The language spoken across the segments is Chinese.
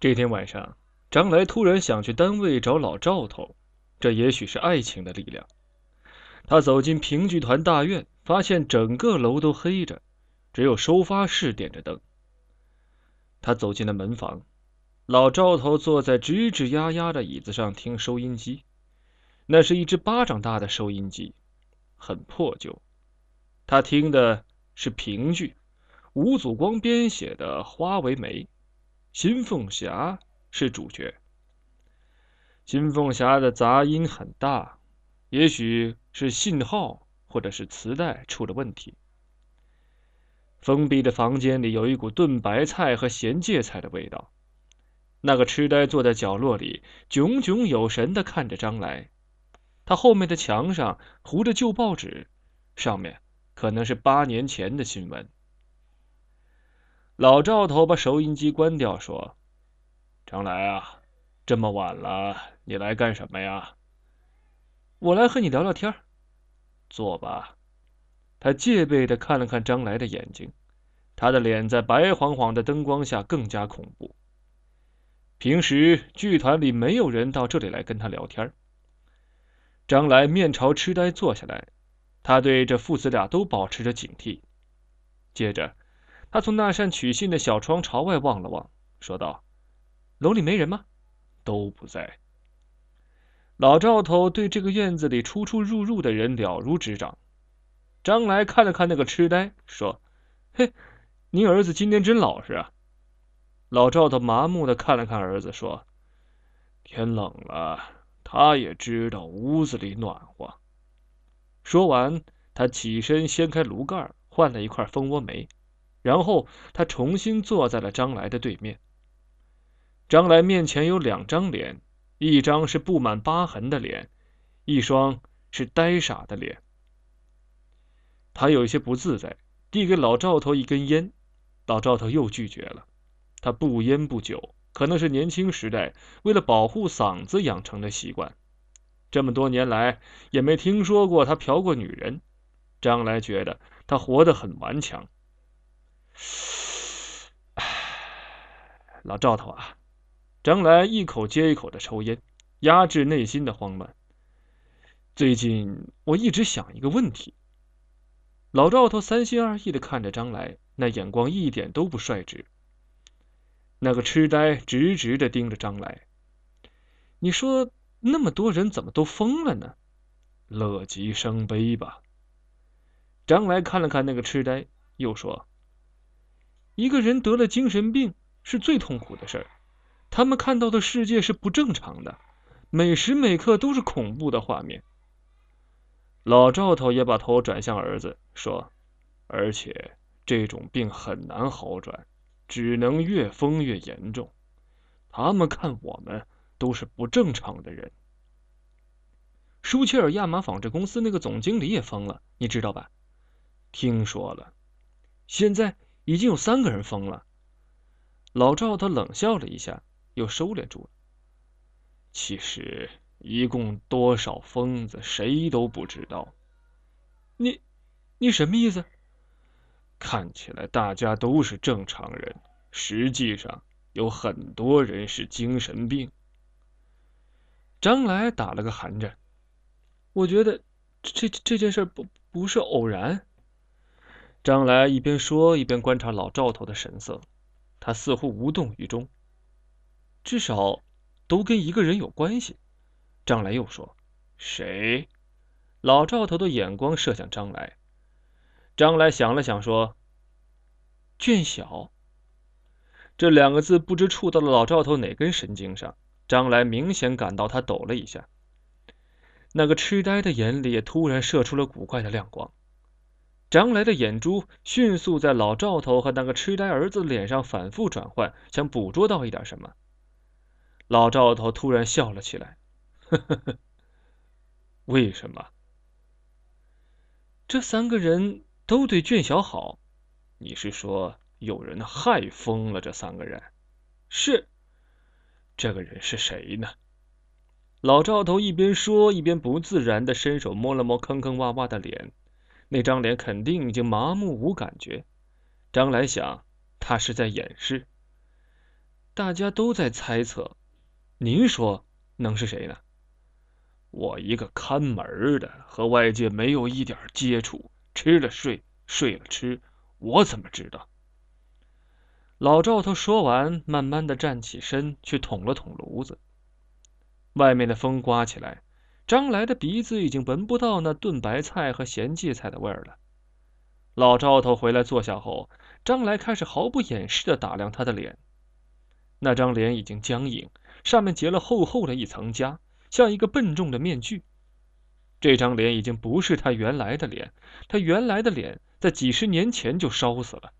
这天晚上，张来突然想去单位找老赵头，这也许是爱情的力量。他走进评剧团大院，发现整个楼都黑着，只有收发室点着灯。他走进了门房，老赵头坐在吱吱呀呀的椅子上听收音机，那是一只巴掌大的收音机，很破旧。他听的是评剧，吴祖光编写的《花为媒》，新凤霞是主角。新凤霞的杂音很大，也许是信号或者是磁带出了问题。封闭的房间里有一股炖白菜和咸芥菜的味道。那个痴呆坐在角落里，炯炯有神的看着张来。他后面的墙上糊着旧报纸，上面可能是八年前的新闻。老赵头把收音机关掉，说：“张来啊，这么晚了，你来干什么呀？”“我来和你聊聊天。”“坐吧。”他戒备的看了看张来的眼睛，他的脸在白晃晃的灯光下更加恐怖。平时剧团里没有人到这里来跟他聊天。张来面朝痴呆坐下来，他对这父子俩都保持着警惕。接着，他从那扇取信的小窗朝外望了望，说道：“楼里没人吗？”“都不在。”老赵头对这个院子里出出入入的人了如指掌。张来看了看那个痴呆，说：“嘿，您儿子今天真老实啊。”老赵头麻木的看了看儿子，说：“天冷了，他也知道屋子里暖和。”说完，他起身掀开炉盖，换了一块蜂窝煤，然后他重新坐在了张来的对面。张来面前有两张脸，一张是布满疤痕的脸，一双是呆傻的脸。他有些不自在，递给老赵头一根烟，老赵头又拒绝了。他不烟不酒，可能是年轻时代为了保护嗓子养成的习惯。这么多年来也没听说过他嫖过女人。张来觉得他活得很顽强。唉，老赵头啊，张来一口接一口的抽烟，压制内心的慌乱。最近我一直想一个问题。老赵头三心二意的看着张来，那眼光一点都不率直。那个痴呆直直的盯着张来。你说那么多人怎么都疯了呢？乐极生悲吧。张来看了看那个痴呆，又说：“一个人得了精神病是最痛苦的事儿。他们看到的世界是不正常的，每时每刻都是恐怖的画面。”老赵头也把头转向儿子，说：“而且这种病很难好转，只能越疯越严重。他们看我们都是不正常的人。”舒切尔亚麻纺织公司那个总经理也疯了，你知道吧？听说了。现在已经有三个人疯了。老赵他冷笑了一下，又收敛住了。其实。一共多少疯子，谁都不知道。你，你什么意思？看起来大家都是正常人，实际上有很多人是精神病。张来打了个寒战。我觉得这这这件事不不是偶然。张来一边说一边观察老赵头的神色，他似乎无动于衷。至少都跟一个人有关系。张来又说：“谁？”老赵头的眼光射向张来。张来想了想，说：“卷小。”这两个字不知触到了老赵头哪根神经上。张来明显感到他抖了一下。那个痴呆的眼里也突然射出了古怪的亮光。张来的眼珠迅速在老赵头和那个痴呆儿子脸上反复转换，想捕捉到一点什么。老赵头突然笑了起来。呵呵呵，为什么？这三个人都对卷小好，你是说有人害疯了这三个人？是。这个人是谁呢？老赵头一边说一边不自然的伸手摸了摸坑坑洼洼的脸，那张脸肯定已经麻木无感觉。张来想，他是在掩饰。大家都在猜测，您说能是谁呢？我一个看门的，和外界没有一点接触，吃了睡，睡了吃，我怎么知道？老赵头说完，慢慢的站起身，去捅了捅炉子。外面的风刮起来，张来的鼻子已经闻不到那炖白菜和咸芥菜的味儿了。老赵头回来坐下后，张来开始毫不掩饰的打量他的脸。那张脸已经僵硬，上面结了厚厚的一层痂，像一个笨重的面具。这张脸已经不是他原来的脸，他原来的脸在几十年前就烧死了。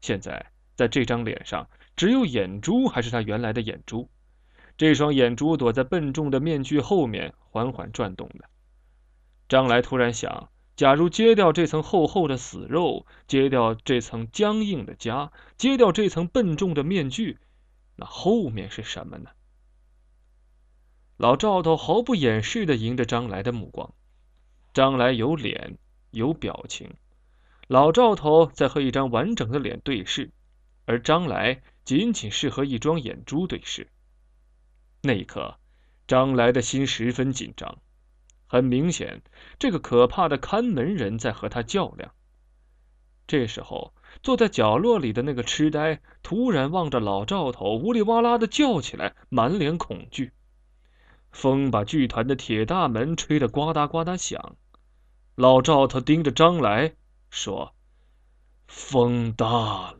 现在。在这张脸上，只有眼珠还是他原来的眼珠，这双眼珠躲在笨重的面具后面，缓缓转动的。张来突然想：假如揭掉这层厚厚的死肉，揭掉这层僵硬的痂，揭掉这层笨重的面具，那后面是什么呢？老赵头毫不掩饰的迎着张来的目光。张来有脸，有表情。老赵头在和一张完整的脸对视。而张来仅仅是和一双眼珠对视。那一刻，张来的心十分紧张。很明显，这个可怕的看门人在和他较量。这时候，坐在角落里的那个痴呆突然望着老赵头，呜里哇啦的叫起来，满脸恐惧。风把剧团的铁大门吹得呱嗒呱嗒响。老赵头盯着张来说：“风大了。”